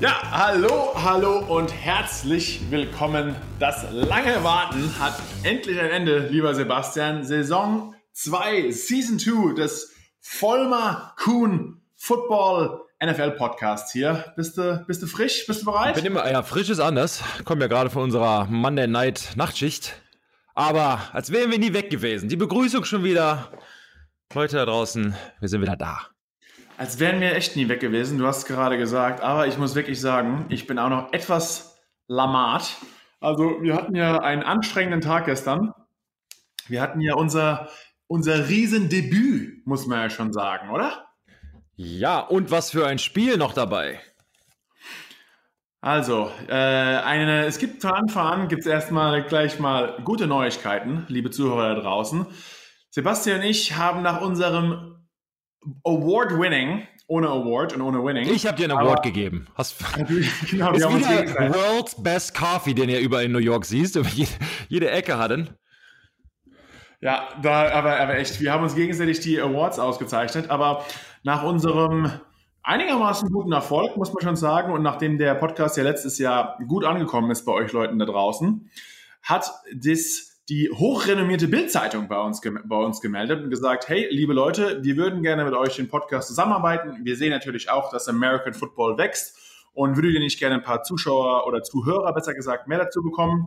Ja, hallo, hallo und herzlich willkommen. Das lange Warten hat endlich ein Ende, lieber Sebastian. Saison 2, Season 2 des Vollmer Kuhn Football NFL Podcast hier. Bist du, bist du frisch? Bist du bereit? Ich bin immer, ja, frisch ist anders. Kommen ja gerade von unserer Monday Night Nachtschicht. Aber als wären wir nie weg gewesen. Die Begrüßung schon wieder. Leute da draußen, wir sind wieder da. Als wären wir echt nie weg gewesen, du hast es gerade gesagt, aber ich muss wirklich sagen, ich bin auch noch etwas lamat. Also wir hatten ja einen anstrengenden Tag gestern. Wir hatten ja unser, unser Riesendebüt, muss man ja schon sagen, oder? Ja, und was für ein Spiel noch dabei. Also, äh, eine, es gibt von Anfang an, gibt es erstmal gleich mal gute Neuigkeiten, liebe Zuhörer da draußen. Sebastian und ich haben nach unserem Award-winning, ohne Award und ohne Winning. Ich habe dir einen Award gegeben. Hast, genau, ist wieder World's Best Coffee, den ihr überall in New York siehst, jede, jede Ecke hatten. Ja, da, aber, aber echt, wir haben uns gegenseitig die Awards ausgezeichnet, aber nach unserem einigermaßen guten Erfolg, muss man schon sagen, und nachdem der Podcast ja letztes Jahr gut angekommen ist bei euch Leuten da draußen, hat das die hochrenommierte Bildzeitung bei uns, bei uns gemeldet und gesagt, hey, liebe Leute, wir würden gerne mit euch den Podcast zusammenarbeiten. Wir sehen natürlich auch, dass American Football wächst und würdet ihr nicht gerne ein paar Zuschauer oder Zuhörer, besser gesagt, mehr dazu bekommen?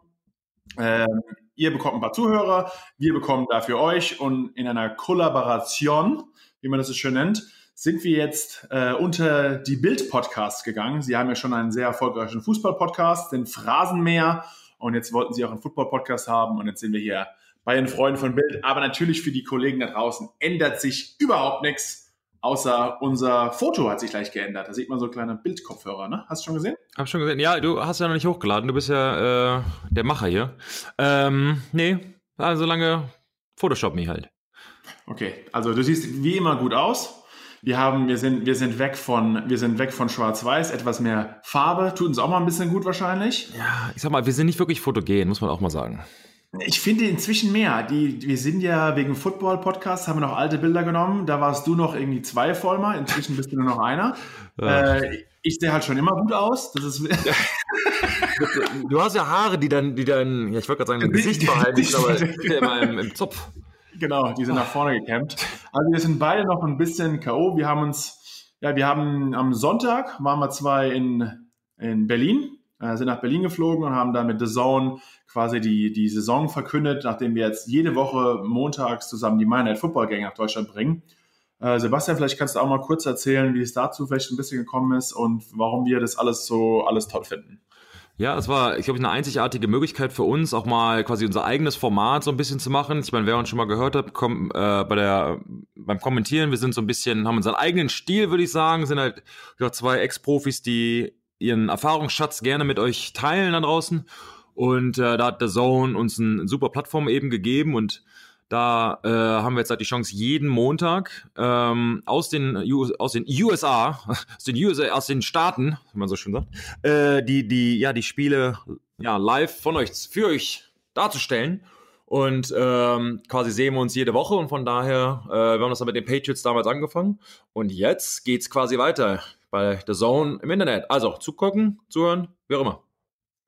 Ähm, ihr bekommt ein paar Zuhörer, wir bekommen dafür euch und in einer Kollaboration, wie man das so schön nennt, sind wir jetzt äh, unter die Bild-Podcasts gegangen. Sie haben ja schon einen sehr erfolgreichen Fußball-Podcast, den Phrasenmäher und jetzt wollten sie auch einen Football-Podcast haben und jetzt sind wir hier bei den Freunden von Bild. Aber natürlich für die Kollegen da draußen ändert sich überhaupt nichts, außer unser Foto hat sich gleich geändert. Da sieht man so kleine Bildkopfhörer, ne? Hast du schon gesehen? Hab schon gesehen. Ja, du hast ja noch nicht hochgeladen. Du bist ja äh, der Macher hier. Ähm, nee, also lange Photoshop mich halt. Okay, also du siehst wie immer gut aus. Wir haben, wir sind, wir sind weg von, wir sind weg von Schwarz-Weiß, etwas mehr Farbe. Tut uns auch mal ein bisschen gut wahrscheinlich. Ja, ich sag mal, wir sind nicht wirklich fotogen, muss man auch mal sagen. Ich finde inzwischen mehr. Die, wir sind ja wegen Football-Podcasts, haben wir noch alte Bilder genommen. Da warst du noch irgendwie zwei Vollmer, inzwischen bist du nur noch einer. Ja. Äh, ich sehe halt schon immer gut aus. Das ist du hast ja Haare, die dann, die dann, ja, ich wollte gerade sagen, im Gesicht behalten, aber immer im, im Zopf. Genau, die sind nach vorne gekämpft. Also wir sind beide noch ein bisschen K.O. Wir haben uns, ja, wir haben am Sonntag waren wir zwei in, in Berlin, äh, sind nach Berlin geflogen und haben dann mit The Zone quasi die, die Saison verkündet, nachdem wir jetzt jede Woche montags zusammen die Monday Football Gang nach Deutschland bringen. Äh, Sebastian, vielleicht kannst du auch mal kurz erzählen, wie es dazu vielleicht ein bisschen gekommen ist und warum wir das alles so alles toll finden. Ja, es war, ich glaube, eine einzigartige Möglichkeit für uns, auch mal quasi unser eigenes Format so ein bisschen zu machen. Ich meine, wer uns schon mal gehört hat, komm, äh, bei der, beim Kommentieren, wir sind so ein bisschen, haben unseren eigenen Stil, würde ich sagen, sind halt ja, zwei Ex-Profis, die ihren Erfahrungsschatz gerne mit euch teilen da draußen. Und äh, da hat The Zone uns eine super Plattform eben gegeben und da äh, haben wir jetzt halt die Chance, jeden Montag ähm, aus, den, aus den USA, aus den, USA, aus den Staaten, wie man so schön sagt, äh, die, die, ja, die Spiele ja, live von euch, für euch darzustellen. Und ähm, quasi sehen wir uns jede Woche und von daher, äh, wir haben das dann mit den Patriots damals angefangen. Und jetzt geht's quasi weiter bei The Zone im Internet. Also zugucken, zuhören, wie auch immer.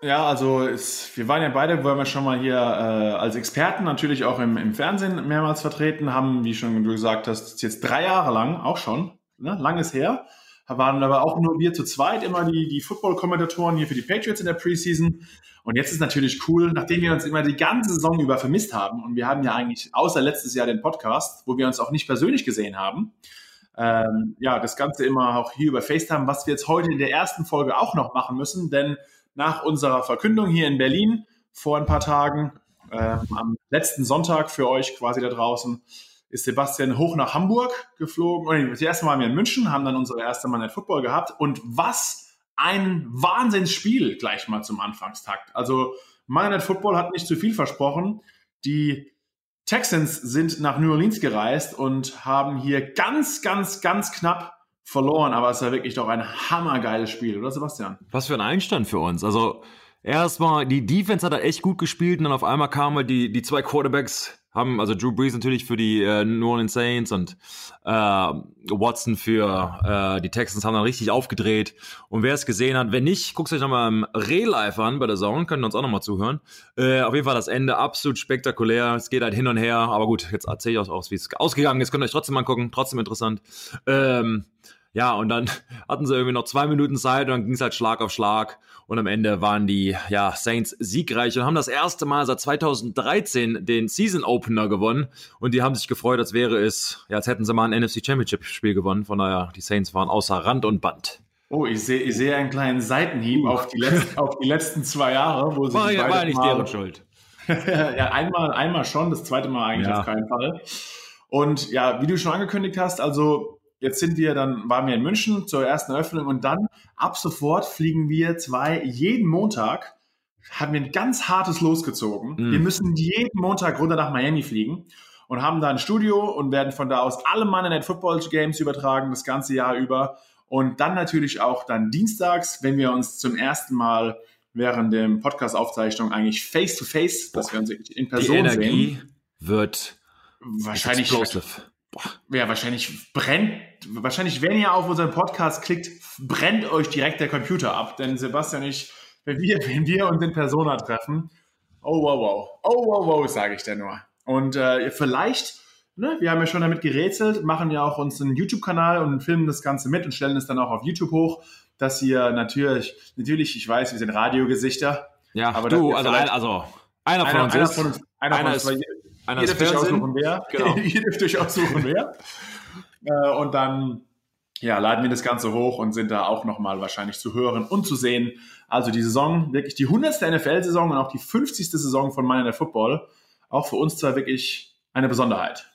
Ja, also es, wir waren ja beide, wollen wir schon mal hier äh, als Experten natürlich auch im, im Fernsehen mehrmals vertreten, haben, wie schon du gesagt hast, jetzt drei Jahre lang, auch schon, ne, langes her, waren aber auch nur wir zu zweit immer die, die Football-Kommentatoren hier für die Patriots in der Preseason. Und jetzt ist natürlich cool, nachdem wir uns immer die ganze Saison über vermisst haben und wir haben ja eigentlich außer letztes Jahr den Podcast, wo wir uns auch nicht persönlich gesehen haben, ähm, ja, das Ganze immer auch hier über FaceTime, was wir jetzt heute in der ersten Folge auch noch machen müssen, denn nach unserer Verkündung hier in Berlin vor ein paar Tagen, äh, am letzten Sonntag für euch quasi da draußen, ist Sebastian hoch nach Hamburg geflogen. Und das erste Mal waren wir in München, haben dann unsere erste Monday Football gehabt. Und was ein Wahnsinnsspiel gleich mal zum Anfangstakt. Also Monday Football hat nicht zu viel versprochen. Die Texans sind nach New Orleans gereist und haben hier ganz, ganz, ganz knapp verloren, aber es war wirklich doch ein hammergeiles Spiel, oder Sebastian? Was für ein Einstand für uns. Also erstmal, die Defense hat da echt gut gespielt und dann auf einmal kamen halt die, die zwei Quarterbacks haben also Drew Brees natürlich für die äh, New Orleans Saints und äh, Watson für äh, die Texans haben dann richtig aufgedreht. Und wer es gesehen hat, wenn nicht, guckt euch nochmal im Real-Life an bei der Zone, können uns auch nochmal zuhören. Äh, auf jeden Fall das Ende absolut spektakulär. Es geht halt hin und her, aber gut, jetzt erzähle ich euch auch, wie es ausgegangen ist. Könnt ihr euch trotzdem angucken, trotzdem interessant. Ähm, ja, und dann hatten sie irgendwie noch zwei Minuten Zeit und dann ging es halt Schlag auf Schlag. Und am Ende waren die ja, Saints siegreich und haben das erste Mal seit 2013 den Season Opener gewonnen. Und die haben sich gefreut, als wäre es, ja, als hätten sie mal ein NFC Championship Spiel gewonnen. Von daher, die Saints waren außer Rand und Band. Oh, ich sehe ich seh einen kleinen Seitenhieb auf die, letzten, auf die letzten zwei Jahre, wo sie war, ja, war ja nicht mal, deren Schuld. ja, einmal, einmal schon, das zweite Mal eigentlich ja. auf keinen Fall. Und ja, wie du schon angekündigt hast, also Jetzt sind wir dann, waren wir in München zur ersten Eröffnung und dann ab sofort fliegen wir zwei jeden Montag, haben wir ein ganz hartes losgezogen. Mhm. Wir müssen jeden Montag runter nach Miami fliegen und haben da ein Studio und werden von da aus alle Monday Night Football Games übertragen, das ganze Jahr über. Und dann natürlich auch dann dienstags, wenn wir uns zum ersten Mal während der Podcast-Aufzeichnung eigentlich face to face, dass wir uns in Person Die Energie sehen, wird wahrscheinlich explosive ja, wahrscheinlich brennt, wahrscheinlich, wenn ihr auf unseren Podcast klickt, brennt euch direkt der Computer ab. Denn Sebastian und ich, wenn wir, wenn wir uns in Persona treffen, oh wow wow, oh wow wow, sage ich da nur. Und äh, vielleicht, ne, wir haben ja schon damit gerätselt, machen ja auch uns einen YouTube-Kanal und filmen das Ganze mit und stellen es dann auch auf YouTube hoch, dass ihr natürlich, natürlich, ich weiß, wir sind Radiogesichter. Ja, aber du, also, ein, also einer von einer, uns einer ist, von uns, einer, einer von uns, ist, einer ihr dürft euch aussuchen, wer. Genau. ihr dürft euch aussuchen, wer. Äh, und dann ja, laden wir das Ganze hoch und sind da auch nochmal wahrscheinlich zu hören und zu sehen. Also die Saison, wirklich die 100. NFL-Saison und auch die 50. Saison von Monday Football. Auch für uns zwar wirklich eine Besonderheit.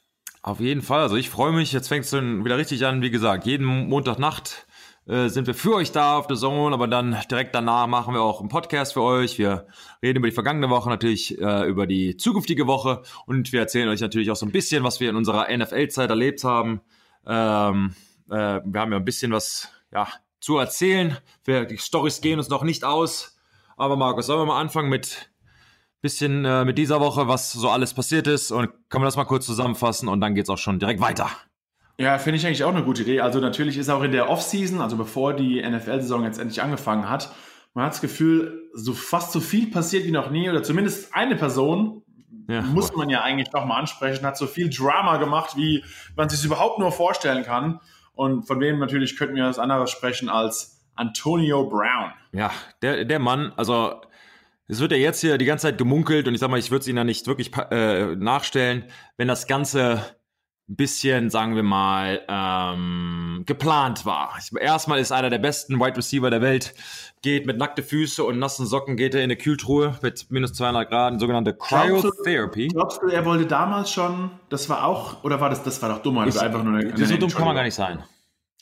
Auf jeden Fall. Also ich freue mich. Jetzt fängt es dann wieder richtig an. Wie gesagt, jeden Montagnacht äh, sind wir für euch da auf der Zone, aber dann direkt danach machen wir auch einen Podcast für euch. Wir reden über die vergangene Woche, natürlich äh, über die zukünftige Woche und wir erzählen euch natürlich auch so ein bisschen, was wir in unserer NFL-Zeit erlebt haben. Ähm, äh, wir haben ja ein bisschen was ja, zu erzählen. Wir, die Storys gehen uns noch nicht aus. Aber Markus, sollen wir mal anfangen mit bisschen äh, mit dieser Woche, was so alles passiert ist und können wir das mal kurz zusammenfassen und dann geht es auch schon direkt weiter. Ja, finde ich eigentlich auch eine gute Idee. Also natürlich ist auch in der Offseason, also bevor die NFL-Saison jetzt endlich angefangen hat, man hat das Gefühl, so fast so viel passiert wie noch nie oder zumindest eine Person ja, muss man ja eigentlich noch mal ansprechen, hat so viel Drama gemacht, wie man sich überhaupt nur vorstellen kann. Und von wem natürlich könnten wir was anderes sprechen als Antonio Brown. Ja, der, der Mann, also es wird ja jetzt hier die ganze Zeit gemunkelt und ich sag mal, ich würde es Ihnen ja nicht wirklich äh, nachstellen, wenn das Ganze ein bisschen, sagen wir mal, ähm, geplant war. Erstmal ist einer der besten Wide Receiver der Welt, geht mit nackte Füße und nassen Socken, geht er in eine Kühltruhe mit minus 200 Grad, sogenannte Cryotherapy. Glaubst du, er wollte damals schon, das war auch, oder war das, das war doch dumm, also einfach nur eine, eine So dumm kann man gar nicht sein.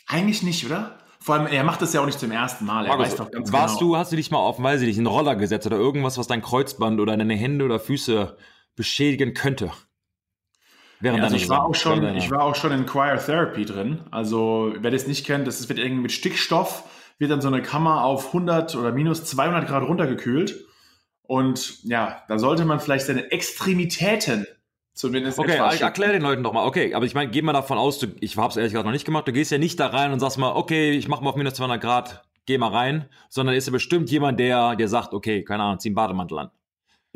Eigentlich nicht, oder? Vor allem, er macht das ja auch nicht zum ersten Mal. Er Markus, weiß doch ganz warst genau. du, hast du dich mal auf, weiß ich nicht, einen Roller gesetzt oder irgendwas, was dein Kreuzband oder deine Hände oder Füße beschädigen könnte? Während ja, also ich war auch schon, ich war auch schon in Cryotherapy drin. Also wer das nicht kennt, das wird irgendwie mit Stickstoff wird dann so eine Kammer auf 100 oder minus 200 Grad runtergekühlt. Und ja, da sollte man vielleicht seine Extremitäten zumindest Okay, ich erkläre den Leuten doch mal. Okay, aber ich meine, geh mal davon aus, du, ich habe es ehrlich gesagt noch nicht gemacht, du gehst ja nicht da rein und sagst mal, okay, ich mache mal auf minus 200 Grad, geh mal rein, sondern ist ja bestimmt jemand, der dir sagt, okay, keine Ahnung, zieh einen Bademantel an.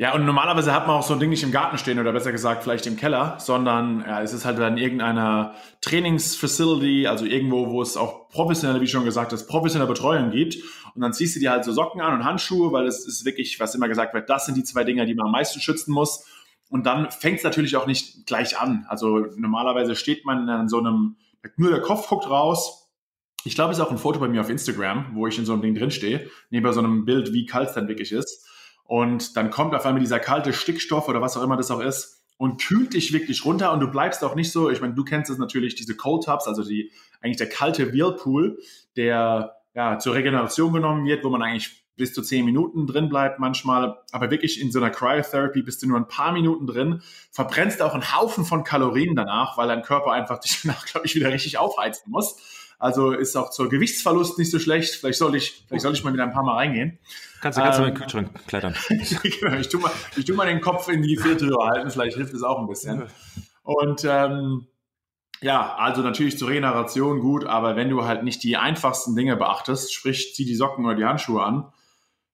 Ja, und normalerweise hat man auch so ein Ding nicht im Garten stehen oder besser gesagt vielleicht im Keller, sondern ja, es ist halt dann irgendeiner Trainingsfacility, also irgendwo, wo es auch professionelle, wie schon gesagt, das professionelle Betreuung gibt. Und dann ziehst du dir halt so Socken an und Handschuhe, weil es ist wirklich, was immer gesagt wird, das sind die zwei Dinger, die man am meisten schützen muss. Und dann fängt es natürlich auch nicht gleich an. Also normalerweise steht man an so einem, nur der Kopf guckt raus. Ich glaube, es ist auch ein Foto bei mir auf Instagram, wo ich in so einem Ding drinstehe, neben so einem Bild, wie kalt es dann wirklich ist. Und dann kommt auf einmal dieser kalte Stickstoff oder was auch immer das auch ist und kühlt dich wirklich runter und du bleibst auch nicht so, ich meine, du kennst es natürlich, diese Cold Tubs, also die, eigentlich der kalte Whirlpool, der ja zur Regeneration genommen wird, wo man eigentlich bis zu zehn Minuten drin bleibt manchmal, aber wirklich in so einer Cryotherapy bist du nur ein paar Minuten drin, verbrennst auch einen Haufen von Kalorien danach, weil dein Körper einfach dich danach, glaube ich, wieder richtig aufheizen muss. Also ist auch zur Gewichtsverlust nicht so schlecht. Vielleicht soll ich, vielleicht soll ich mal wieder ein paar Mal reingehen. Kannst du, kannst ähm, in den Kühlschrank klettern. genau, ich tue mal, ich tu mal den Kopf in die Gefriertruhe halten. Vielleicht hilft es auch ein bisschen. Und ähm, ja, also natürlich zur Regeneration gut, aber wenn du halt nicht die einfachsten Dinge beachtest, sprich zieh die Socken oder die Handschuhe an,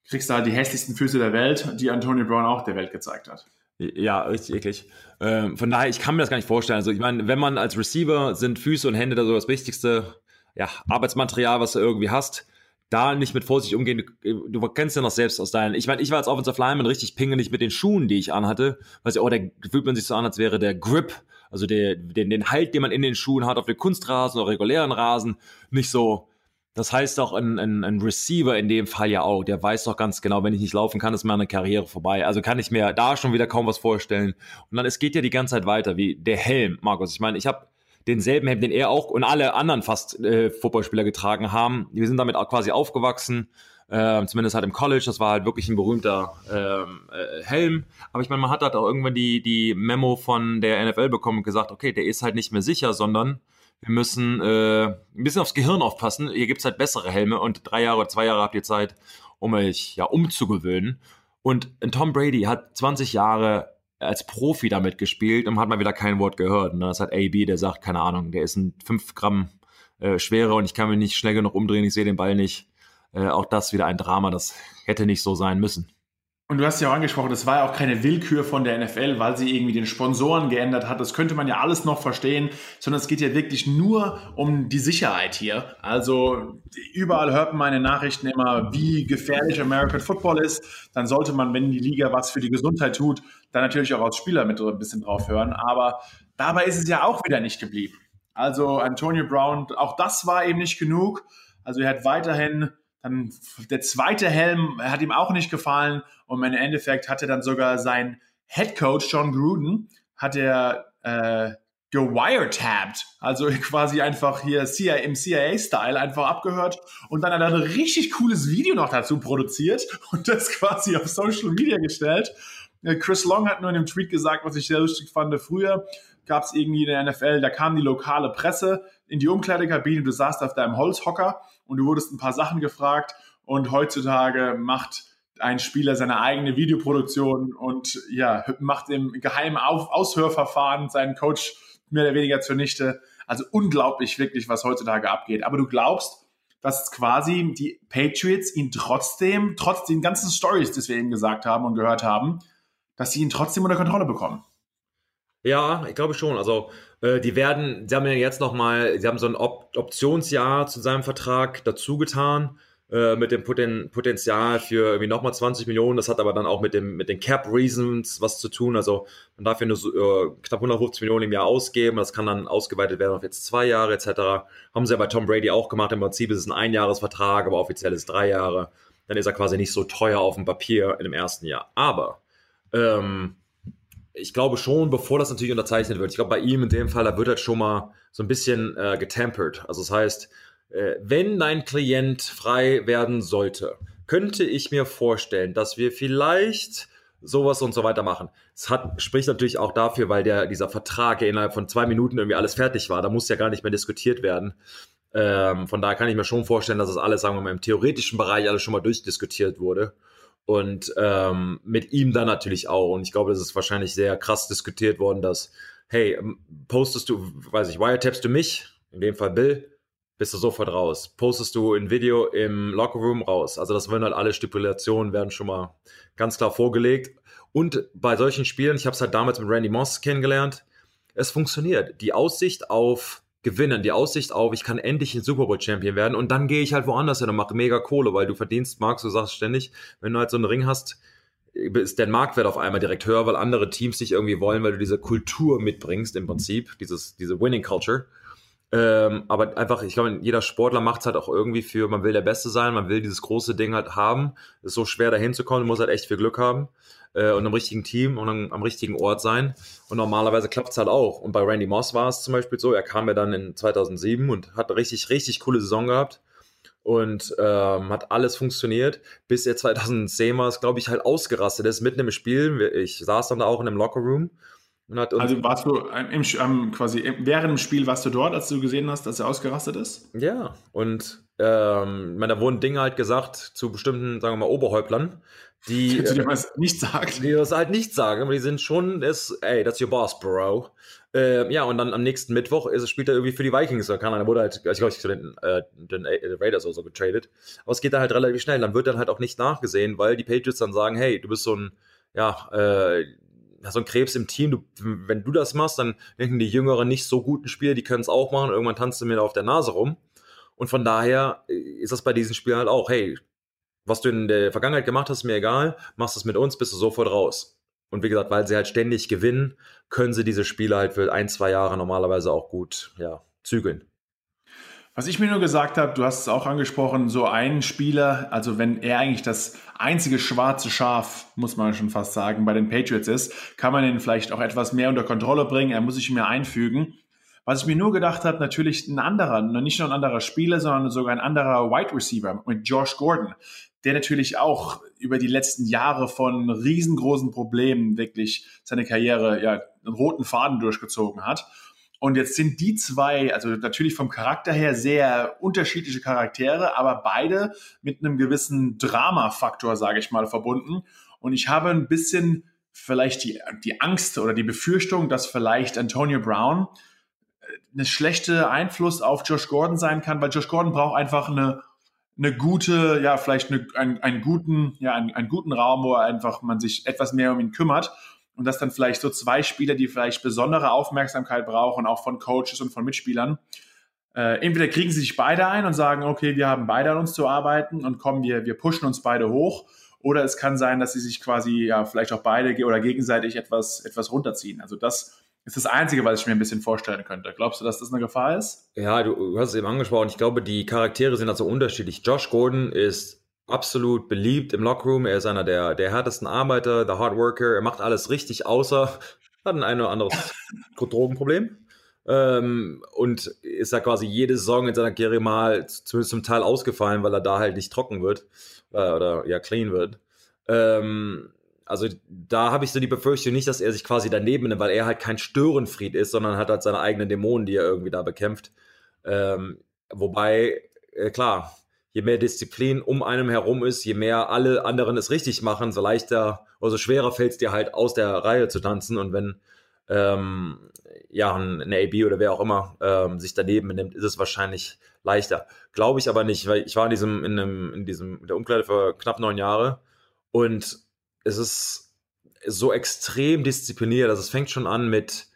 kriegst du halt die hässlichsten Füße der Welt, die Antonio Brown auch der Welt gezeigt hat. Ja, richtig eklig. Ähm, von daher, ich kann mir das gar nicht vorstellen. Also ich meine, wenn man als Receiver sind Füße und Hände da so das wichtigste ja, Arbeitsmaterial, was du irgendwie hast, da nicht mit Vorsicht umgehen. Du, du kennst ja noch selbst aus deinen. Ich meine, ich war als Offensive Lineman richtig pingelig mit den Schuhen, die ich anhatte. Weil ja, oh, der fühlt man sich so an, als wäre der Grip, also der, den, den Halt, den man in den Schuhen hat, auf den Kunstrasen oder regulären Rasen, nicht so das heißt auch ein, ein, ein, Receiver in dem Fall ja auch, der weiß doch ganz genau, wenn ich nicht laufen kann, ist meine Karriere vorbei. Also kann ich mir da schon wieder kaum was vorstellen. Und dann, es geht ja die ganze Zeit weiter, wie der Helm, Markus. Ich meine, ich habe denselben Helm, den er auch und alle anderen fast äh, Footballspieler getragen haben. Wir sind damit auch quasi aufgewachsen, äh, zumindest halt im College. Das war halt wirklich ein berühmter ähm, äh, Helm. Aber ich meine, man hat halt auch irgendwann die, die Memo von der NFL bekommen und gesagt, okay, der ist halt nicht mehr sicher, sondern wir müssen äh, ein bisschen aufs Gehirn aufpassen. Hier gibt es halt bessere Helme und drei Jahre, zwei Jahre habt ihr Zeit, um euch ja umzugewöhnen. Und Tom Brady hat 20 Jahre als Profi damit gespielt und hat mal wieder kein Wort gehört. Und dann ist halt AB, der sagt, keine Ahnung, der ist ein 5 Gramm äh, schwerer und ich kann mich nicht schnell genug umdrehen, ich sehe den Ball nicht. Äh, auch das wieder ein Drama, das hätte nicht so sein müssen. Und du hast ja auch angesprochen, das war ja auch keine Willkür von der NFL, weil sie irgendwie den Sponsoren geändert hat. Das könnte man ja alles noch verstehen, sondern es geht ja wirklich nur um die Sicherheit hier. Also überall hört man in Nachrichten immer, wie gefährlich American Football ist. Dann sollte man, wenn die Liga was für die Gesundheit tut, dann natürlich auch als Spieler mit ein bisschen drauf hören. Aber dabei ist es ja auch wieder nicht geblieben. Also Antonio Brown, auch das war eben nicht genug. Also er hat weiterhin dann der zweite Helm hat ihm auch nicht gefallen und im Endeffekt hatte dann sogar sein Head Coach John Gruden hat er äh, gewiretapped, also quasi einfach hier CIA, im CIA-Style einfach abgehört und dann hat er ein richtig cooles Video noch dazu produziert und das quasi auf Social Media gestellt. Äh, Chris Long hat nur in dem Tweet gesagt, was ich sehr lustig fand. Früher gab es irgendwie in der NFL, da kam die lokale Presse in die Umkleidekabine, du saßt auf deinem Holzhocker und du wurdest ein paar Sachen gefragt und heutzutage macht ein Spieler seine eigene Videoproduktion und ja, macht im geheimen Auf Aushörverfahren seinen Coach mehr oder weniger zunichte. Also unglaublich wirklich, was heutzutage abgeht. Aber du glaubst, dass quasi die Patriots ihn trotzdem, trotz den ganzen Stories, die wir eben gesagt haben und gehört haben, dass sie ihn trotzdem unter Kontrolle bekommen. Ja, ich glaube schon. Also äh, die werden, sie haben ja jetzt nochmal, sie haben so ein Op Optionsjahr zu seinem Vertrag dazu getan äh, mit dem Poten Potenzial für irgendwie nochmal 20 Millionen. Das hat aber dann auch mit, dem, mit den Cap Reasons was zu tun. Also man darf ja nur so, äh, knapp 150 Millionen im Jahr ausgeben. Das kann dann ausgeweitet werden auf jetzt zwei Jahre etc. Haben sie ja bei Tom Brady auch gemacht. Im Prinzip ist es ein Einjahresvertrag, aber offiziell ist es drei Jahre. Dann ist er quasi nicht so teuer auf dem Papier in dem ersten Jahr. Aber ähm, ich glaube schon, bevor das natürlich unterzeichnet wird, ich glaube bei ihm in dem Fall, da wird halt schon mal so ein bisschen äh, getempert. Also das heißt, wenn dein Klient frei werden sollte, könnte ich mir vorstellen, dass wir vielleicht sowas und so weiter machen. Es hat, spricht natürlich auch dafür, weil der, dieser Vertrag innerhalb von zwei Minuten irgendwie alles fertig war. Da muss ja gar nicht mehr diskutiert werden. Ähm, von daher kann ich mir schon vorstellen, dass es alles, sagen wir mal, im theoretischen Bereich alles schon mal durchdiskutiert wurde. Und ähm, mit ihm dann natürlich auch. Und ich glaube, das ist wahrscheinlich sehr krass diskutiert worden, dass, hey, ähm, postest du, weiß ich, wiretappst du mich, in dem Fall Bill, bist du sofort raus. Postest du ein Video im Lockerroom raus. Also das werden halt alle Stipulationen, werden schon mal ganz klar vorgelegt. Und bei solchen Spielen, ich habe es halt damals mit Randy Moss kennengelernt, es funktioniert. Die Aussicht auf gewinnen, die Aussicht auf, ich kann endlich ein Super Bowl Champion werden und dann gehe ich halt woanders hin und mache mega Kohle, weil du verdienst, Marc, du sagst ständig, wenn du halt so einen Ring hast, ist der Marktwert auf einmal direkt höher, weil andere Teams dich irgendwie wollen, weil du diese Kultur mitbringst im Prinzip, dieses, diese Winning Culture. Ähm, aber einfach, ich glaube, jeder Sportler macht es halt auch irgendwie für, man will der Beste sein, man will dieses große Ding halt haben. Es ist so schwer dahin zu kommen, du musst halt echt viel Glück haben äh, und im richtigen Team und am, am richtigen Ort sein. Und normalerweise klappt es halt auch. Und bei Randy Moss war es zum Beispiel so, er kam ja dann in 2007 und hat eine richtig, richtig coole Saison gehabt und ähm, hat alles funktioniert, bis er 2010 war glaube ich, halt ausgerastet ist mitten im Spiel. Ich saß dann da auch in einem Lockerroom Hat, also warst du im, im, quasi während dem Spiel warst du dort, als du gesehen hast, dass er ausgerastet ist? Ja, und ähm, meine, da wurden Dinge halt gesagt zu bestimmten, sagen wir mal, Oberhäuptlern, die, die was nicht sagen. Die das halt nicht sagen, aber die sind schon, ist, ey, that's your boss, bro. Äh, ja, und dann am nächsten Mittwoch ist, spielt er irgendwie für die Vikings oder kann er, wurde halt, ich glaube, zu den, äh, den Raiders oder so getradet. Aber es geht da halt relativ schnell. Dann wird dann halt auch nicht nachgesehen, weil die Patriots dann sagen, hey, du bist so ein, ja, äh, so ein Krebs im Team. Du, wenn du das machst, dann denken die jüngeren, nicht so guten Spieler, die können es auch machen. Irgendwann tanzt du mir da auf der Nase rum. Und von daher ist das bei diesen Spielen halt auch, hey, was du in der Vergangenheit gemacht hast, mir egal, machst es mit uns, bist du sofort raus. Und wie gesagt, weil sie halt ständig gewinnen, können sie diese Spiele halt für ein, zwei Jahre normalerweise auch gut ja, zügeln. Was ich mir nur gesagt habe, du hast es auch angesprochen, so ein Spieler, also wenn er eigentlich das einzige schwarze Schaf, muss man schon fast sagen, bei den Patriots ist, kann man ihn vielleicht auch etwas mehr unter Kontrolle bringen, er muss sich mehr einfügen. Was ich mir nur gedacht habe, natürlich ein anderer, nicht nur ein anderer Spieler, sondern sogar ein anderer Wide Receiver mit Josh Gordon der natürlich auch über die letzten Jahre von riesengroßen Problemen wirklich seine Karriere ja einen roten Faden durchgezogen hat. Und jetzt sind die zwei, also natürlich vom Charakter her sehr unterschiedliche Charaktere, aber beide mit einem gewissen Drama-Faktor, sage ich mal, verbunden. Und ich habe ein bisschen vielleicht die, die Angst oder die Befürchtung, dass vielleicht Antonio Brown äh, eine schlechte Einfluss auf Josh Gordon sein kann, weil Josh Gordon braucht einfach eine eine gute, ja, vielleicht eine, einen, einen guten, ja, einen, einen guten Raum, wo einfach man sich etwas mehr um ihn kümmert. Und dass dann vielleicht so zwei Spieler, die vielleicht besondere Aufmerksamkeit brauchen, auch von Coaches und von Mitspielern, äh, entweder kriegen sie sich beide ein und sagen, okay, wir haben beide an uns zu arbeiten und kommen, wir, wir pushen uns beide hoch. Oder es kann sein, dass sie sich quasi ja vielleicht auch beide oder gegenseitig etwas, etwas runterziehen. Also das ist das Einzige, was ich mir ein bisschen vorstellen könnte. Glaubst du, dass das eine Gefahr ist? Ja, du, hast es eben angesprochen. Ich glaube, die Charaktere sind also unterschiedlich. Josh Gordon ist absolut beliebt im Lockroom. Er ist einer der, der härtesten Arbeiter, der Hardworker. Er macht alles richtig, außer hat ein, ein oder anderes Drogenproblem. Ähm, und ist da quasi jede Saison in seiner Karriere mal zumindest zum Teil ausgefallen, weil er da halt nicht trocken wird äh, oder ja clean wird. Ähm, also da habe ich so die Befürchtung nicht, dass er sich quasi daneben nimmt, weil er halt kein Störenfried ist, sondern hat halt seine eigenen Dämonen, die er irgendwie da bekämpft. Ähm, wobei, äh, klar, je mehr Disziplin um einem herum ist, je mehr alle anderen es richtig machen, so leichter oder so schwerer fällt es dir halt aus der Reihe zu tanzen. Und wenn ähm, ja ein, AB oder wer auch immer ähm, sich daneben nimmt, ist es wahrscheinlich leichter. Glaube ich aber nicht, weil ich war in diesem, in, einem, in diesem, in der Umkleide für knapp neun Jahre und es ist so extrem diszipliniert. Also es fängt schon an mit,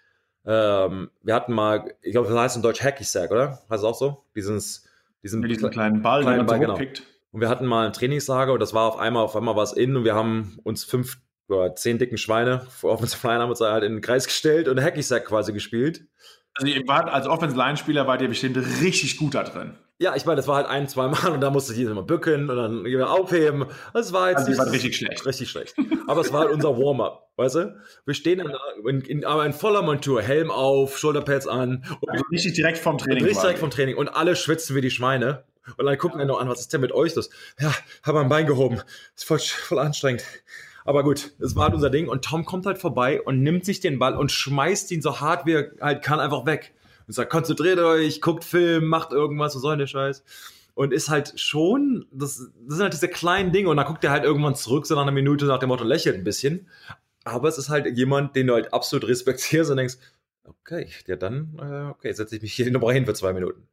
ähm, wir hatten mal, ich glaube, das heißt in Deutsch Hacky Sack, oder? Heißt es auch so? Dieses, diesen, diesen kleinen Ball, kleinen den man Ball, so genau. Und wir hatten mal ein Trainingslager und das war auf einmal, auf einmal was in und wir haben uns fünf oder zehn dicken Schweine vor Offensive Line haben uns halt in den Kreis gestellt und Hacky Sack quasi gespielt. Also ihr wart als Offensive Line Spieler wart ihr bestimmt richtig gut da drin. Ja, ich meine, das war halt ein, zwei Mal und da musste ich jedes Mal bücken und dann wieder aufheben. Das war jetzt also, war richtig schlecht. Richtig schlecht. Aber es war halt unser Warm-up, weißt du? Wir stehen dann in, in, aber in voller Montur, Helm auf, Schulterpads an. Und also richtig direkt vom Training. Richtig direkt vom Training und alle schwitzen wie die Schweine. Und dann gucken wir noch an, was ist denn mit euch los? Ja, haben wir ein Bein gehoben. ist voll, voll anstrengend. Aber gut, es war halt unser Ding und Tom kommt halt vorbei und nimmt sich den Ball und schmeißt ihn so hart wie er halt kann einfach weg und sagt, konzentriert euch, guckt Film, macht irgendwas, was soll der Scheiß? Und ist halt schon, das, das sind halt diese kleinen Dinge und dann guckt er halt irgendwann zurück, so nach einer Minute nach dem Motto, lächelt ein bisschen. Aber es ist halt jemand, den du halt absolut respektierst und denkst, okay, ja dann, äh, okay, setze ich mich hier nochmal hin für zwei Minuten.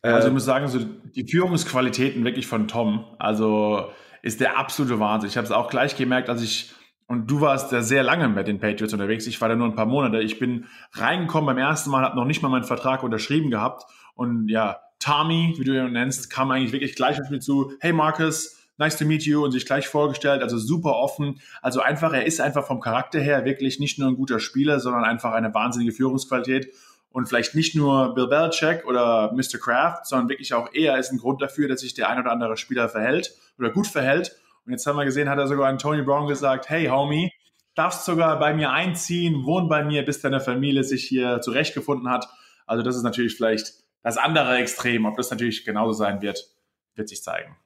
Also ich muss sagen, so die Führungsqualitäten wirklich von Tom, also ist der absolute Wahnsinn. Ich habe es auch gleich gemerkt, als ich und du warst da sehr lange mit den Patriots unterwegs. Ich war da nur ein paar Monate. Ich bin reingekommen beim ersten Mal, habe noch nicht mal meinen Vertrag unterschrieben gehabt. Und ja, Tommy, wie du ihn nennst, kam eigentlich wirklich gleich auf mich zu. Hey Marcus, nice to meet you und sich gleich vorgestellt. Also super offen. Also einfach, er ist einfach vom Charakter her wirklich nicht nur ein guter Spieler, sondern einfach eine wahnsinnige Führungsqualität. Und vielleicht nicht nur Bill Belichick oder Mr. Kraft, sondern wirklich auch er ist ein Grund dafür, dass sich der ein oder andere Spieler verhält oder gut verhält. Und jetzt haben wir gesehen, hat er sogar an Tony Brown gesagt, hey Homie, darfst sogar bei mir einziehen, wohn bei mir, bis deine Familie sich hier zurechtgefunden hat. Also das ist natürlich vielleicht das andere Extrem, ob das natürlich genauso sein wird, wird sich zeigen.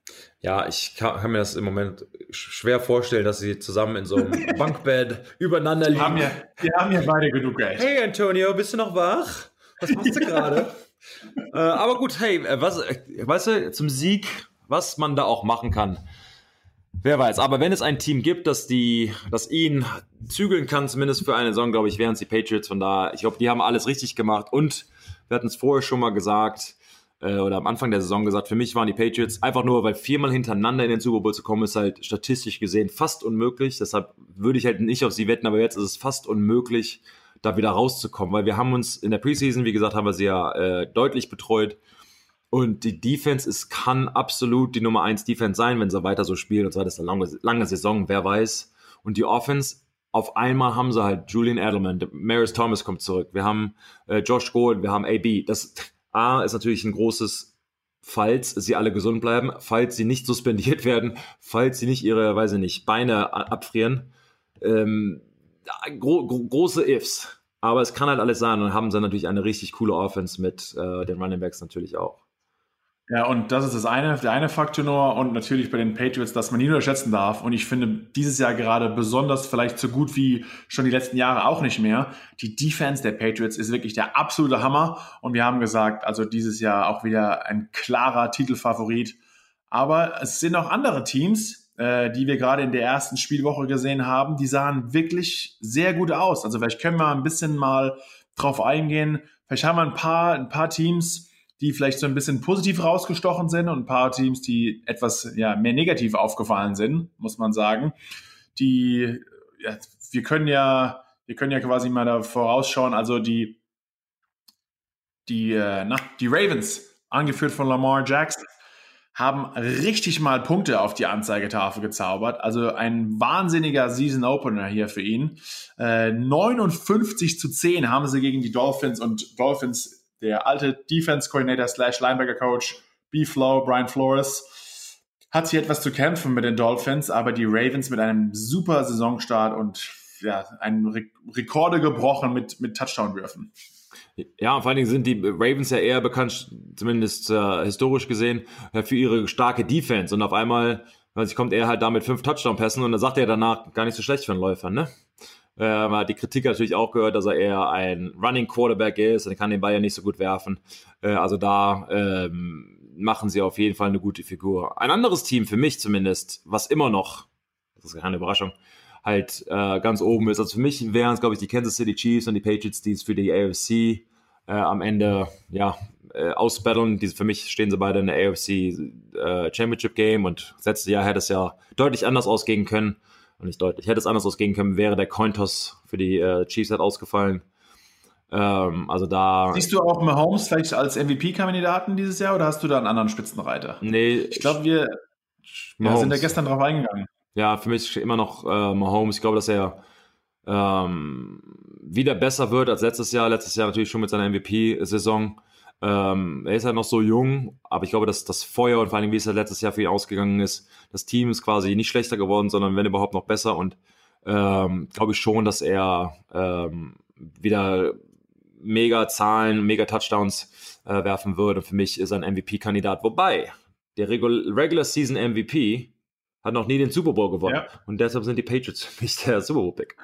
Ja, ich kann, kann, mir das im Moment schwer vorstellen, dass sie zusammen in so einem Bankbett übereinander liegen. Haben, ja, die haben ja beide genug Geld. Hey Antonio, bist du noch wach? Was machst du gerade? äh, aber gut, hey, äh, was, äh, weißt du, zum Sieg, was man da auch machen kann. Wer weiß, aber wenn es ein Team gibt, das die, das ihn zügeln kann, zumindest für eine Saison, glaube ich, wären es die Patriots. Von da, ich glaube, die haben alles richtig gemacht und wir hatten es vorher schon mal gesagt, äh, oder am Anfang der Saison gesagt, für mich waren die Patriots einfach nur, weil viermal hintereinander in den Super Bowl zu kommen, ist halt statistisch gesehen fast unmöglich. Deshalb würde ich halt nicht auf sie wetten, aber jetzt ist es fast unmöglich, da wieder rauszukommen, weil wir haben uns in der Preseason, wie gesagt, haben wir sie ja äh, deutlich betreut. Und die Defense ist, kann absolut die Nummer 1 Defense sein, wenn sie weiter so spielen. Und zwar das ist eine lange, lange Saison, wer weiß. Und die Offense, auf einmal haben sie halt Julian Edelman, Maris Thomas kommt zurück, wir haben äh, Josh Gordon, wir haben AB. Das A ist natürlich ein großes, falls sie alle gesund bleiben, falls sie nicht suspendiert werden, falls sie nicht ihre, weiß ich nicht, Beine abfrieren. Ähm, gro gro große Ifs. Aber es kann halt alles sein. Und haben sie natürlich eine richtig coole Offense mit äh, den Running Backs natürlich auch. Ja, und das ist das eine, der eine Faktor nur und natürlich bei den Patriots, dass man nie unterschätzen darf. Und ich finde dieses Jahr gerade besonders vielleicht so gut wie schon die letzten Jahre auch nicht mehr. Die Defense der Patriots ist wirklich der absolute Hammer. Und wir haben gesagt, also dieses Jahr auch wieder ein klarer Titelfavorit. Aber es sind auch andere Teams, äh, die wir gerade in der ersten Spielwoche gesehen haben, die sahen wirklich sehr gut aus. Also vielleicht können wir ein bisschen mal drauf eingehen. Vielleicht haben wir ein paar, ein paar Teams, die vielleicht so ein bisschen positiv rausgestochen sind und ein paar Teams, die etwas ja, mehr negativ aufgefallen sind, muss man sagen. Die, ja, wir können ja, wir können ja quasi mal da vorausschauen. Also die, die, äh, na, die Ravens, angeführt von Lamar Jackson, haben richtig mal Punkte auf die Anzeigetafel gezaubert. Also ein wahnsinniger Season Opener hier für ihn. Äh, 59 zu 10 haben sie gegen die Dolphins und Dolphins der alte Defense Coordinator slash Linebacker Coach B-Flow, Brian Flores, hat hier etwas zu kämpfen mit den Dolphins, aber die Ravens mit einem super Saisonstart und ja, einen Re Rekorde gebrochen mit, mit Touchdown-Würfen. Ja, vor allen Dingen sind die Ravens ja eher bekannt, zumindest äh, historisch gesehen, äh, für ihre starke Defense. Und auf einmal, weiß ich, kommt er halt da mit fünf Touchdown-Pässen und dann sagt er danach gar nicht so schlecht für einen Läufer, ne? Man hat die Kritik natürlich auch gehört, dass er eher ein Running Quarterback ist und kann den Ball ja nicht so gut werfen. Äh, also da ähm, machen sie auf jeden Fall eine gute Figur. Ein anderes Team, für mich zumindest, was immer noch, das ist keine Überraschung, halt äh, ganz oben ist. Also für mich wären es, glaube ich, die Kansas City Chiefs und die Patriots, die es für die AFC äh, am Ende ja, äh, ausbattlen. Die, für mich stehen sie beide in der AFC äh, Championship Game und letztes Jahr hätte es ja deutlich anders ausgehen können und nicht deutlich. Hätte es anders ausgehen können, wäre der Cointoss für die äh, Chiefs halt ausgefallen. Ähm, also da. Siehst du auch Mahomes vielleicht als MVP-Kandidaten dieses Jahr oder hast du da einen anderen Spitzenreiter? Nee. Ich glaube, wir ja, sind da gestern drauf eingegangen. Ja, für mich immer noch äh, Mahomes. Ich glaube, dass er ähm, wieder besser wird als letztes Jahr. Letztes Jahr natürlich schon mit seiner MVP-Saison. Ähm, er ist halt noch so jung, aber ich glaube, dass das Feuer und vor allem, wie es halt letztes Jahr für ihn ausgegangen ist, das Team ist quasi nicht schlechter geworden, sondern wenn überhaupt noch besser. Und ähm, glaube ich schon, dass er ähm, wieder mega Zahlen, mega Touchdowns äh, werfen würde. Für mich ist er ein MVP-Kandidat. Wobei, der Regular Season MVP hat noch nie den Super Bowl gewonnen. Ja. Und deshalb sind die Patriots nicht der Super Bowl-Pick.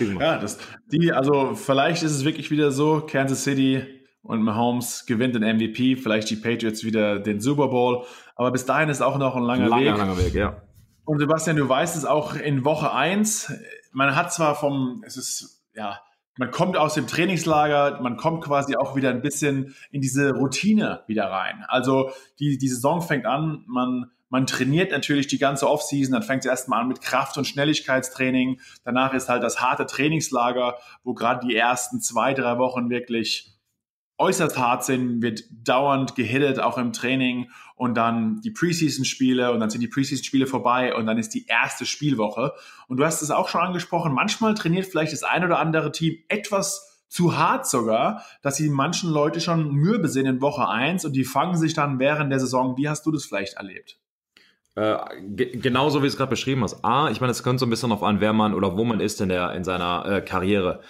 ja, das, die, also vielleicht ist es wirklich wieder so, Kansas City und Mahomes gewinnt den MVP, vielleicht die Patriots wieder den Super Bowl. Aber bis dahin ist auch noch ein langer, langer Weg. Langer Weg, ja. Und Sebastian, du weißt es auch in Woche 1, man hat zwar vom, es ist, ja, man kommt aus dem Trainingslager, man kommt quasi auch wieder ein bisschen in diese Routine wieder rein. Also die, die Saison fängt an, man, man trainiert natürlich die ganze Offseason, dann fängt es erstmal an mit Kraft- und Schnelligkeitstraining. Danach ist halt das harte Trainingslager, wo gerade die ersten zwei, drei Wochen wirklich äußerst hart sind, wird dauernd gehittet, auch im Training und dann die Preseason-Spiele und dann sind die Preseason-Spiele vorbei und dann ist die erste Spielwoche. Und du hast es auch schon angesprochen, manchmal trainiert vielleicht das ein oder andere Team etwas zu hart sogar, dass sie manchen Leute schon mürbe sind in Woche 1 und die fangen sich dann während der Saison. Wie hast du das vielleicht erlebt? Äh, genauso wie du es gerade beschrieben hast. A, ich meine, es kommt so ein bisschen darauf an, wer man oder wo man ist in, der, in seiner äh, Karriere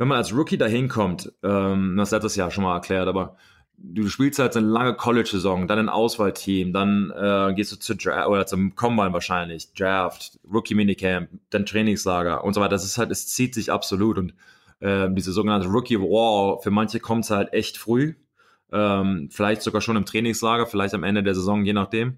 wenn man als Rookie dahin kommt, ähm, das letztes Jahr schon mal erklärt, aber du spielst halt eine lange College-Saison, dann ein Auswahlteam, dann äh, gehst du zu Draft oder zum Combine wahrscheinlich, Draft, Rookie Minicamp, dann Trainingslager und so weiter. Das ist halt, es zieht sich absolut und äh, diese sogenannte Rookie Wall, für manche kommt es halt echt früh, ähm, vielleicht sogar schon im Trainingslager, vielleicht am Ende der Saison, je nachdem.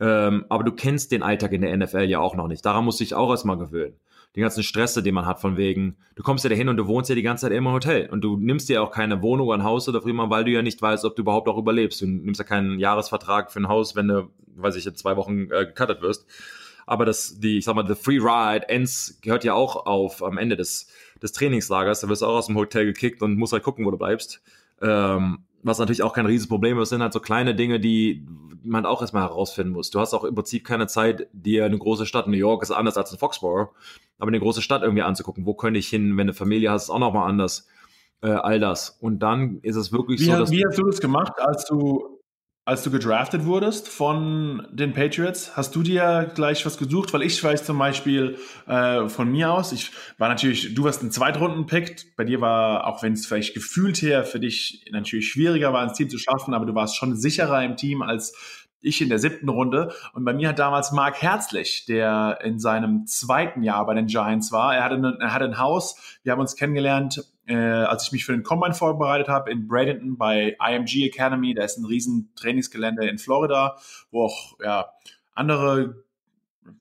Ähm, aber du kennst den Alltag in der NFL ja auch noch nicht. Daran musst du dich auch erstmal gewöhnen den ganzen Stress, den man hat, von wegen, du kommst ja dahin und du wohnst ja die ganze Zeit immer im Hotel und du nimmst dir auch keine Wohnung oder ein Haus oder immer, weil du ja nicht weißt, ob du überhaupt auch überlebst. Du nimmst ja keinen Jahresvertrag für ein Haus, wenn du, weiß ich, in zwei Wochen äh, gecuttet wirst. Aber das, die, ich sag mal, the free ride ends gehört ja auch auf am Ende des, des Trainingslagers. Da wirst du auch aus dem Hotel gekickt und musst halt gucken, wo du bleibst. Ähm, was natürlich auch kein Riesenproblem ist, sind halt so kleine Dinge, die man auch erstmal herausfinden muss. Du hast auch im Prinzip keine Zeit, dir eine große Stadt, New York ist anders als in Foxborough, aber eine große Stadt irgendwie anzugucken. Wo könnte ich hin? Wenn du Familie hast, ist auch nochmal anders. Äh, all das. Und dann ist es wirklich wie so, dass. Wie hast du das gemacht, als du als du gedraftet wurdest von den Patriots, hast du dir gleich was gesucht? Weil ich weiß zum Beispiel äh, von mir aus, ich war natürlich, du warst ein Zweitrunden-Pick. Bei dir war, auch wenn es vielleicht gefühlt her für dich natürlich schwieriger war, ins Team zu schaffen, aber du warst schon sicherer im Team als ich in der siebten Runde. Und bei mir hat damals Mark Herzlich, der in seinem zweiten Jahr bei den Giants war, er hatte, er hatte ein Haus, wir haben uns kennengelernt, äh, als ich mich für den Combine vorbereitet habe in Bradenton bei IMG Academy. Da ist ein riesen Trainingsgelände in Florida, wo auch ja, andere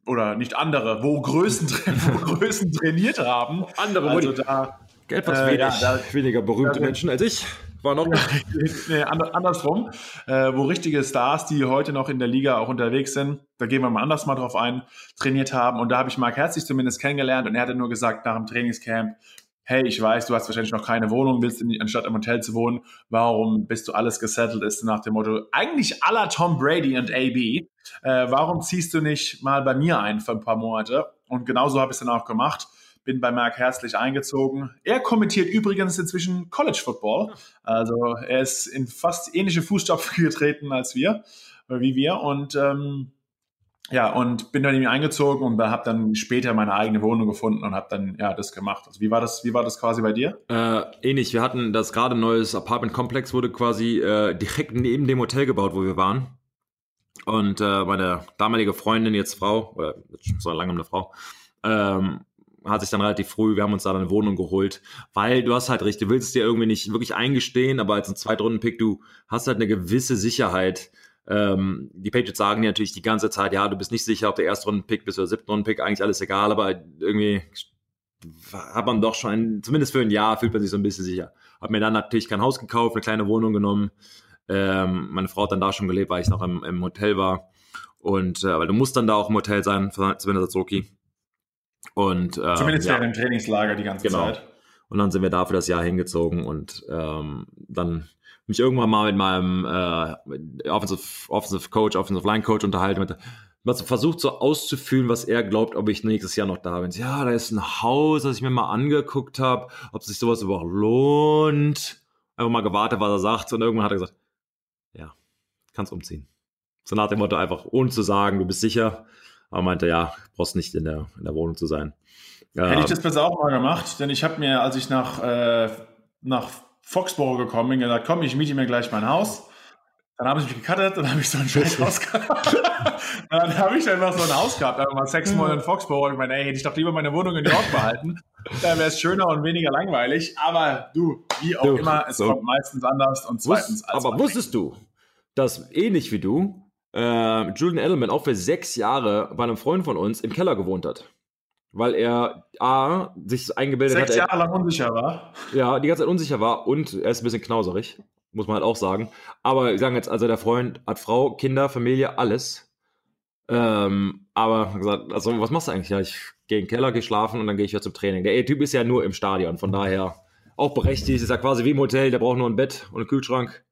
oder nicht andere, wo Größen, wo Größen trainiert haben. Andere, also da etwas äh, wenig, ja, da, weniger berühmte Menschen als ich. War noch nee, andersrum, äh, wo richtige Stars, die heute noch in der Liga auch unterwegs sind, da gehen wir mal anders mal drauf ein, trainiert haben. Und da habe ich Mark Herzig zumindest kennengelernt und er hatte nur gesagt nach dem Trainingscamp, hey, ich weiß, du hast wahrscheinlich noch keine Wohnung, willst du anstatt im Hotel zu wohnen, warum bist du alles gesettelt, ist nach dem Motto, eigentlich aller Tom Brady und AB, äh, warum ziehst du nicht mal bei mir ein für ein paar Monate? Und genauso habe ich es dann auch gemacht bin bei Mark Herzlich eingezogen. Er kommentiert übrigens inzwischen College Football. Also er ist in fast ähnliche Fußstapfen getreten als wir, äh, wie wir. Und ähm, ja, und bin dann irgendwie eingezogen und habe dann später meine eigene Wohnung gefunden und habe dann ja das gemacht. Also wie war das, wie war das quasi bei dir? Äh, ähnlich. Wir hatten das gerade neues Apartment-Komplex wurde quasi äh, direkt neben dem Hotel gebaut, wo wir waren. Und äh, meine damalige Freundin, jetzt Frau, oder schon lange eine Frau, ähm, hat sich dann relativ früh, wir haben uns da eine Wohnung geholt, weil du hast halt recht, du willst es dir irgendwie nicht wirklich eingestehen, aber als ein Zweitrunden-Pick, du hast halt eine gewisse Sicherheit. Ähm, die Patriots sagen ja natürlich die ganze Zeit, ja, du bist nicht sicher, ob der Erstrunden-Pick bist oder Siebtrunden-Pick, eigentlich alles egal, aber irgendwie hat man doch schon, zumindest für ein Jahr fühlt man sich so ein bisschen sicher. Hab mir dann natürlich kein Haus gekauft, eine kleine Wohnung genommen. Ähm, meine Frau hat dann da schon gelebt, weil ich noch im, im Hotel war. Und äh, weil du musst dann da auch im Hotel sein, zumindest als Rookie. Und, äh, Zumindest ja, während dem Trainingslager die ganze genau. Zeit. Und dann sind wir da für das Jahr hingezogen und ähm, dann mich irgendwann mal mit meinem äh, Offensive, Offensive Coach, Offensive Line Coach unterhalten, mit, was versucht so auszufühlen, was er glaubt, ob ich nächstes Jahr noch da bin. Ja, da ist ein Haus, das ich mir mal angeguckt habe, ob sich sowas überhaupt lohnt. Einfach mal gewartet, was er sagt und irgendwann hat er gesagt, ja, kannst umziehen. So nach dem Motto einfach, ohne zu sagen, du bist sicher, aber meinte, ja, brauchst nicht in der, in der Wohnung zu sein. Hätte ich das besser auch mal gemacht, denn ich habe mir, als ich nach, äh, nach Foxborough gekommen bin, gesagt, komm, ich miete mir gleich mein Haus. Dann habe ich mich gecuttet, dann habe ich so ein scheiß Haus gehabt. dann habe ich einfach so ein Haus gehabt, einfach mal sechs Monate in Foxborough. Und ich meine, ey, hätte ich doch lieber meine Wohnung in New York behalten. Dann wäre es schöner und weniger langweilig. Aber du, wie auch du, immer, es so. kommt meistens anders und zweitens als Aber wusstest denkt. du, dass ähnlich wie du, äh, Julian Edelman auch für sechs Jahre bei einem Freund von uns im Keller gewohnt hat. Weil er A, sich eingebildet sechs hat. Sechs Jahre lang unsicher war. Ja, die ganze Zeit unsicher war und er ist ein bisschen knauserig, muss man halt auch sagen. Aber sagen jetzt, also der Freund hat Frau, Kinder, Familie, alles. Ähm, aber gesagt, also was machst du eigentlich? Ja, ich gehe in den Keller, gehe schlafen und dann gehe ich wieder zum Training. Der Typ ist ja nur im Stadion, von daher auch berechtigt. Ist ja quasi wie im Hotel, der braucht nur ein Bett und einen Kühlschrank.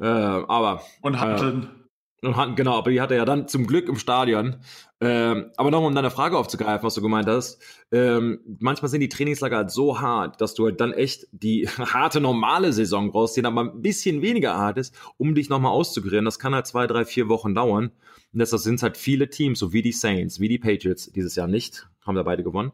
Äh, aber. Und Handeln. Äh, und hatten, genau, aber die hat er ja dann zum Glück im Stadion. Ähm, aber nochmal, um deine Frage aufzugreifen, was du gemeint hast. Ähm, manchmal sind die Trainingslager halt so hart, dass du halt dann echt die harte normale Saison brauchst, die dann mal ein bisschen weniger hart ist, um dich nochmal auszukurieren. Das kann halt zwei, drei, vier Wochen dauern. Und deshalb sind es halt viele Teams, so wie die Saints, wie die Patriots, dieses Jahr nicht, haben da beide gewonnen,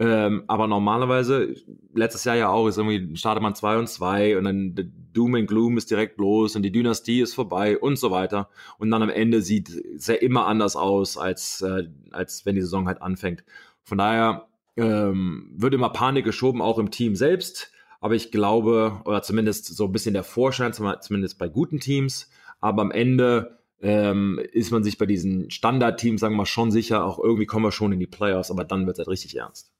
Ähm, aber normalerweise, letztes Jahr ja auch, ist irgendwie, startet man 2 und 2 und dann Doom and Gloom ist direkt los und die Dynastie ist vorbei und so weiter. Und dann am Ende sieht es ja immer anders aus, als, äh, als wenn die Saison halt anfängt. Von daher ähm, wird immer Panik geschoben, auch im Team selbst. Aber ich glaube, oder zumindest so ein bisschen der Vorschein, zumindest bei guten Teams. Aber am Ende ähm, ist man sich bei diesen Standardteams, sagen wir mal, schon sicher, auch irgendwie kommen wir schon in die Playoffs, aber dann wird es halt richtig ernst.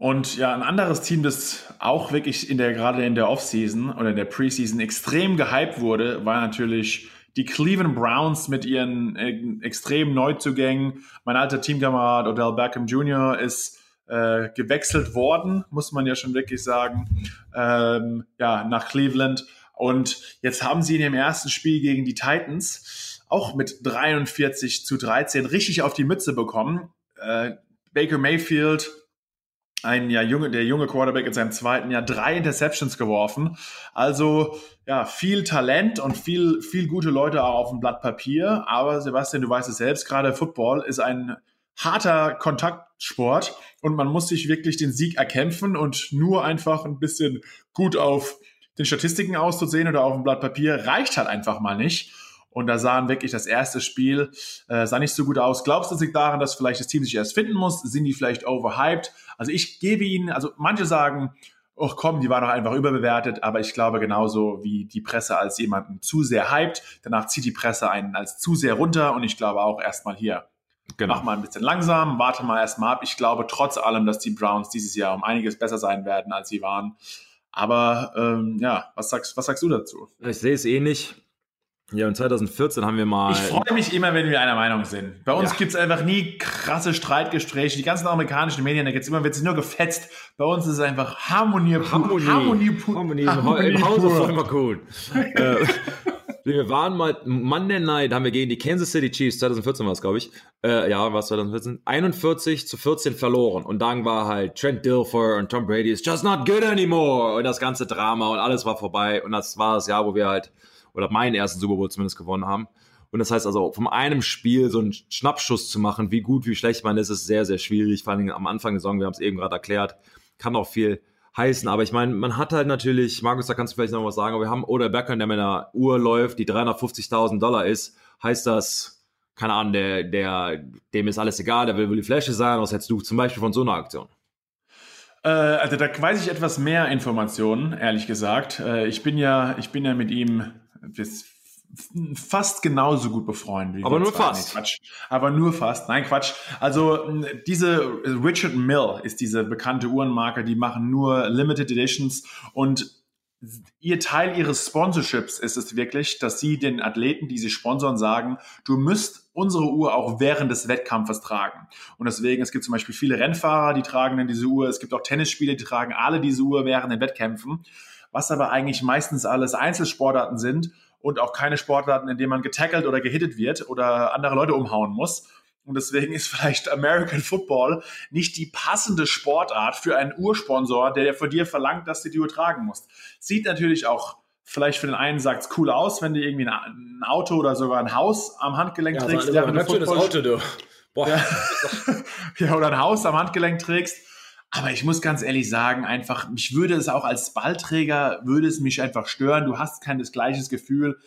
Und ja, ein anderes Team, das auch wirklich in der, gerade in der Offseason oder in der Preseason extrem gehypt wurde, war natürlich die Cleveland Browns mit ihren äh, extremen Neuzugängen. Mein alter Teamkamerad Odell Beckham Jr. ist äh, gewechselt worden, muss man ja schon wirklich sagen, ähm, ja, nach Cleveland. Und jetzt haben sie in dem ersten Spiel gegen die Titans auch mit 43 zu 13 richtig auf die Mütze bekommen. Äh, Baker Mayfield ein ja junge, der junge Quarterback in seinem zweiten Jahr drei Interceptions geworfen. Also ja, viel Talent und viel, viel gute Leute auch auf dem Blatt Papier. Aber Sebastian, du weißt es selbst, gerade Football ist ein harter Kontaktsport und man muss sich wirklich den Sieg erkämpfen und nur einfach ein bisschen gut auf den Statistiken auszusehen oder auf dem Blatt Papier reicht halt einfach mal nicht. Und da sahen wirklich das erste Spiel, äh, sah nicht so gut aus. Glaubst du, das daran, dass vielleicht das Team sich erst finden muss? Sind die vielleicht overhyped? Also ich gebe ihnen, also manche sagen, ach komm, die waren doch einfach überbewertet, aber ich glaube genauso wie die Presse als jemanden zu sehr hyped, danach zieht die Presse einen als zu sehr runter und ich glaube auch erstmal hier, genau. mach mal ein bisschen langsam, warte mal erstmal ab. Ich glaube trotz allem, dass die Browns dieses Jahr um einiges besser sein werden, als sie waren. Aber ähm, ja, was sagst, was sagst du dazu? Ich sehe es ähnlich. Ja, und 2014 haben wir mal. Ich freue mich immer, wenn wir einer Meinung sind. Bei uns ja. gibt es einfach nie krasse Streitgespräche. Die ganzen amerikanischen Medien, da gibt's immer, wird sich nur gefetzt. Bei uns ist es einfach Harmonie. Harmonie. Harmonie. Harmonie. Harmonie Im Hause voll mal cool. äh, wir waren mal, Monday Night haben wir gegen die Kansas City Chiefs, 2014 war es, glaube ich. Äh, ja, war es 2014. 41 zu 14 verloren. Und dann war halt Trent Dilfer und Tom Brady is just not good anymore. Und das ganze Drama und alles war vorbei. Und das war das Jahr, wo wir halt oder meinen ersten Super Bowl zumindest gewonnen haben. Und das heißt also, von einem Spiel so einen Schnappschuss zu machen, wie gut, wie schlecht man ist, ist sehr, sehr schwierig. Vor allem am Anfang der Saison, wir haben es eben gerade erklärt, kann auch viel heißen. Aber ich meine, man hat halt natürlich, Markus, da kannst du vielleicht noch was sagen, aber wir haben Oder Becker, der mit einer Uhr läuft, die 350.000 Dollar ist. Heißt das, keine Ahnung, der, der, dem ist alles egal, der will, will die Flasche sein. Was hättest du zum Beispiel von so einer Aktion? Äh, also da weiß ich etwas mehr Informationen, ehrlich gesagt. Äh, ich bin ja, ich bin ja mit ihm fast genauso gut befreundet. Aber nur fast. Nee, Quatsch. Aber nur fast. Nein, Quatsch. Also diese Richard Mill ist diese bekannte Uhrenmarke, die machen nur Limited Editions und ihr Teil ihres Sponsorships ist es wirklich, dass sie den Athleten, die sie sponsoren, sagen, du müsst unsere Uhr auch während des Wettkampfes tragen. Und deswegen, es gibt zum Beispiel viele Rennfahrer, die tragen dann diese Uhr. Es gibt auch Tennisspieler, die tragen alle diese Uhr während den Wettkämpfen. Was aber eigentlich meistens alles Einzelsportarten sind und auch keine Sportarten, in denen man getackelt oder gehittet wird oder andere Leute umhauen muss. Und deswegen ist vielleicht American Football nicht die passende Sportart für einen Ursponsor, der von dir verlangt, dass du die Uhr tragen musst. Sieht natürlich auch vielleicht für den einen sagt es cool aus, wenn du irgendwie ein Auto oder sogar ein Haus am Handgelenk ja, trägst. Ja, ein schönes Auto, du. Boah. Ja. ja, oder ein Haus am Handgelenk trägst. Aber ich muss ganz ehrlich sagen, einfach, mich würde es auch als Ballträger, würde es mich einfach stören. Du hast kein das gleiche Gefühl,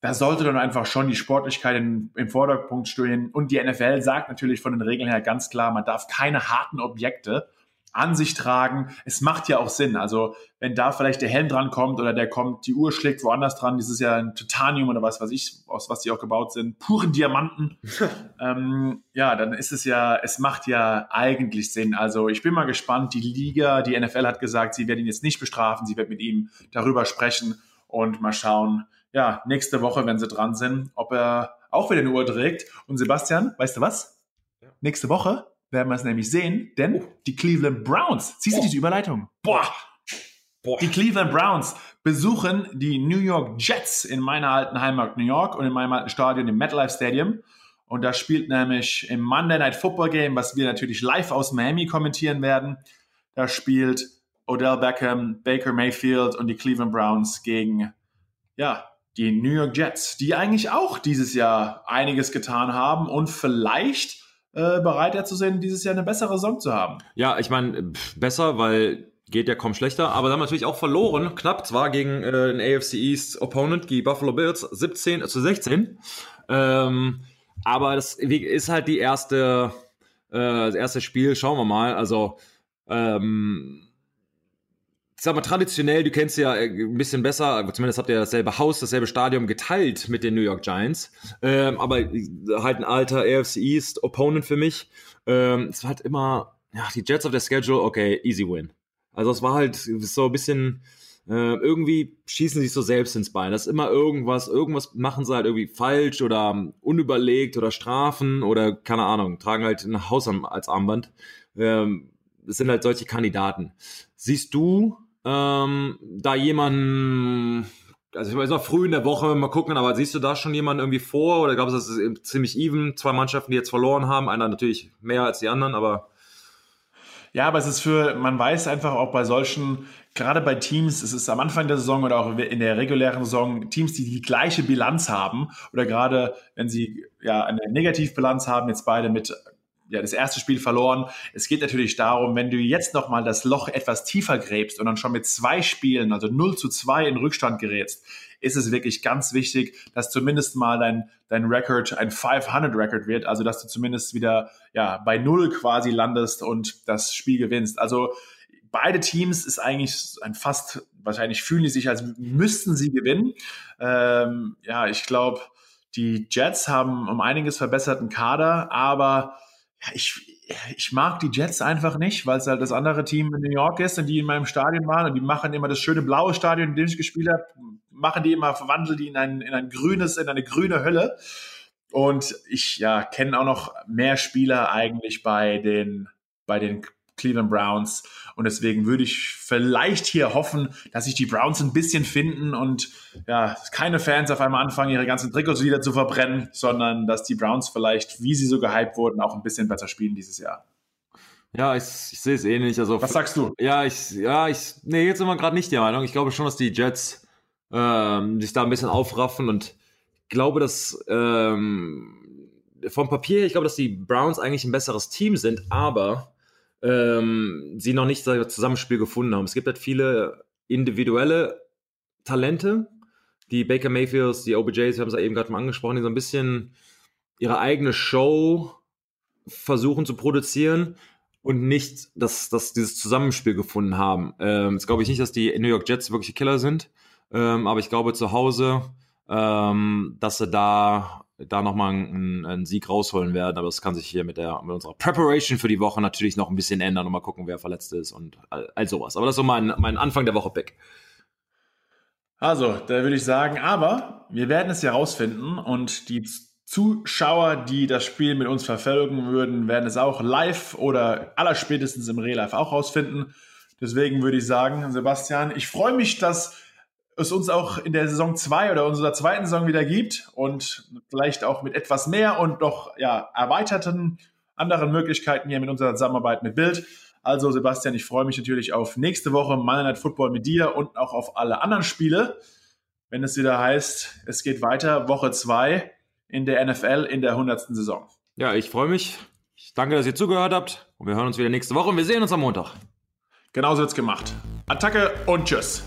da sollte dann einfach schon die Sportlichkeit in, im Vordergrund stehen. Und die NFL sagt natürlich von den Regeln her ganz klar, man darf keine harten Objekte an sich tragen. Es macht ja auch Sinn. Also wenn da vielleicht der Helm dran kommt oder der kommt, die Uhr schlägt woanders dran, das ist ja ein Titanium oder was weiß ich, aus was die auch gebaut sind, puren Diamanten. ähm, ja, dann ist es ja, es macht ja eigentlich Sinn. Also ich bin mal gespannt. Die Liga, die NFL hat gesagt, sie werden ihn jetzt nicht bestrafen, sie wird mit ihm darüber sprechen und mal schauen, ja, nächste Woche, wenn sie dran sind, ob er auch wieder eine Uhr trägt. Und Sebastian, weißt du was? Ja. Nächste Woche werden wir es nämlich sehen, denn oh. die Cleveland Browns, siehst du oh. diese Überleitung? Boah. Boah. Die Cleveland Browns besuchen die New York Jets in meiner alten Heimat New York und in meinem alten Stadion im MetLife Stadium. Und da spielt nämlich im Monday Night Football Game, was wir natürlich live aus Miami kommentieren werden, da spielt Odell Beckham, Baker Mayfield und die Cleveland Browns gegen ja, die New York Jets, die eigentlich auch dieses Jahr einiges getan haben und vielleicht, äh, bereit dazu sind, dieses Jahr eine bessere Saison zu haben. Ja, ich meine, besser, weil geht ja kaum schlechter, aber dann natürlich auch verloren, knapp zwar gegen äh, den AFC East Opponent, die Buffalo Bills, 17 äh, zu 16. Ähm, aber das ist halt die erste, äh, das erste Spiel, schauen wir mal. Also, ähm, sag mal, traditionell, du kennst ja äh, ein bisschen besser, zumindest habt ihr dasselbe Haus, dasselbe Stadion geteilt mit den New York Giants. Ähm, aber halt ein alter AFC East Opponent für mich. Ähm, es war halt immer, ja, die Jets auf der Schedule, okay, easy win. Also es war halt so ein bisschen, äh, irgendwie schießen sie sich so selbst ins Bein. Das ist immer irgendwas, irgendwas machen sie halt irgendwie falsch oder unüberlegt oder strafen oder keine Ahnung, tragen halt ein Haus als Armband. Ähm, das sind halt solche Kandidaten. Siehst du ähm, da jemanden, also ich weiß noch früh in der Woche mal gucken, aber siehst du da schon jemanden irgendwie vor oder gab es das ziemlich even? Zwei Mannschaften, die jetzt verloren haben, einer natürlich mehr als die anderen, aber ja, aber es ist für, man weiß einfach auch bei solchen, gerade bei Teams, es ist am Anfang der Saison oder auch in der regulären Saison, Teams, die die gleiche Bilanz haben oder gerade wenn sie ja eine Negativbilanz haben, jetzt beide mit ja, das erste Spiel verloren. Es geht natürlich darum, wenn du jetzt nochmal das Loch etwas tiefer gräbst und dann schon mit zwei Spielen, also 0 zu 2 in Rückstand gerätst, ist es wirklich ganz wichtig, dass zumindest mal dein, dein Record ein 500 Record wird, also dass du zumindest wieder ja, bei Null quasi landest und das Spiel gewinnst. Also beide Teams ist eigentlich ein fast, wahrscheinlich fühlen die sich, als müssten sie gewinnen. Ähm, ja, ich glaube, die Jets haben um einiges verbesserten Kader, aber ich, ich mag die Jets einfach nicht, weil es halt das andere Team in New York ist und die in meinem Stadion waren und die machen immer das schöne blaue Stadion, in dem ich gespielt habe, machen die immer, verwandeln die in ein, in ein grünes, in eine grüne Hölle. Und ich ja kenne auch noch mehr Spieler eigentlich bei den, bei den Cleveland Browns. Und deswegen würde ich vielleicht hier hoffen, dass sich die Browns ein bisschen finden und ja, keine Fans auf einmal anfangen, ihre ganzen Trikots wieder zu verbrennen, sondern dass die Browns vielleicht, wie sie so gehypt wurden, auch ein bisschen besser spielen dieses Jahr. Ja, ich, ich sehe es ähnlich. Also, Was sagst du? Ja, ich, ja, ich, nee, jetzt sind wir gerade nicht der Meinung. Ich glaube schon, dass die Jets ähm, sich da ein bisschen aufraffen und glaube, dass ähm, vom Papier, ich glaube, dass die Browns eigentlich ein besseres Team sind, aber ähm, sie noch nicht das Zusammenspiel gefunden haben. Es gibt halt viele individuelle Talente, die Baker Mayfields, die OBJs, wir haben es ja eben gerade mal angesprochen, die so ein bisschen ihre eigene Show versuchen zu produzieren und nicht, dass, dass dieses Zusammenspiel gefunden haben. Ähm, jetzt glaube ich nicht, dass die New York Jets wirklich Killer sind, ähm, aber ich glaube zu Hause, ähm, dass sie da da nochmal einen, einen Sieg rausholen werden. Aber das kann sich hier mit, der, mit unserer Preparation für die Woche natürlich noch ein bisschen ändern und mal gucken, wer verletzt ist und all, all sowas. Aber das ist so mein, mein Anfang der Woche Pick. Also, da würde ich sagen, aber wir werden es ja rausfinden und die Zuschauer, die das Spiel mit uns verfolgen würden, werden es auch live oder allerspätestens im Real Life auch rausfinden. Deswegen würde ich sagen, Sebastian, ich freue mich, dass es uns auch in der Saison 2 oder unserer zweiten Saison wieder gibt und vielleicht auch mit etwas mehr und noch ja, erweiterten anderen Möglichkeiten hier mit unserer Zusammenarbeit mit Bild. Also Sebastian, ich freue mich natürlich auf nächste Woche Monday Night Football mit dir und auch auf alle anderen Spiele, wenn es wieder heißt, es geht weiter, Woche 2 in der NFL in der 100. Saison. Ja, ich freue mich. Ich danke, dass ihr zugehört habt und wir hören uns wieder nächste Woche und wir sehen uns am Montag. Genauso wird's gemacht. Attacke und Tschüss.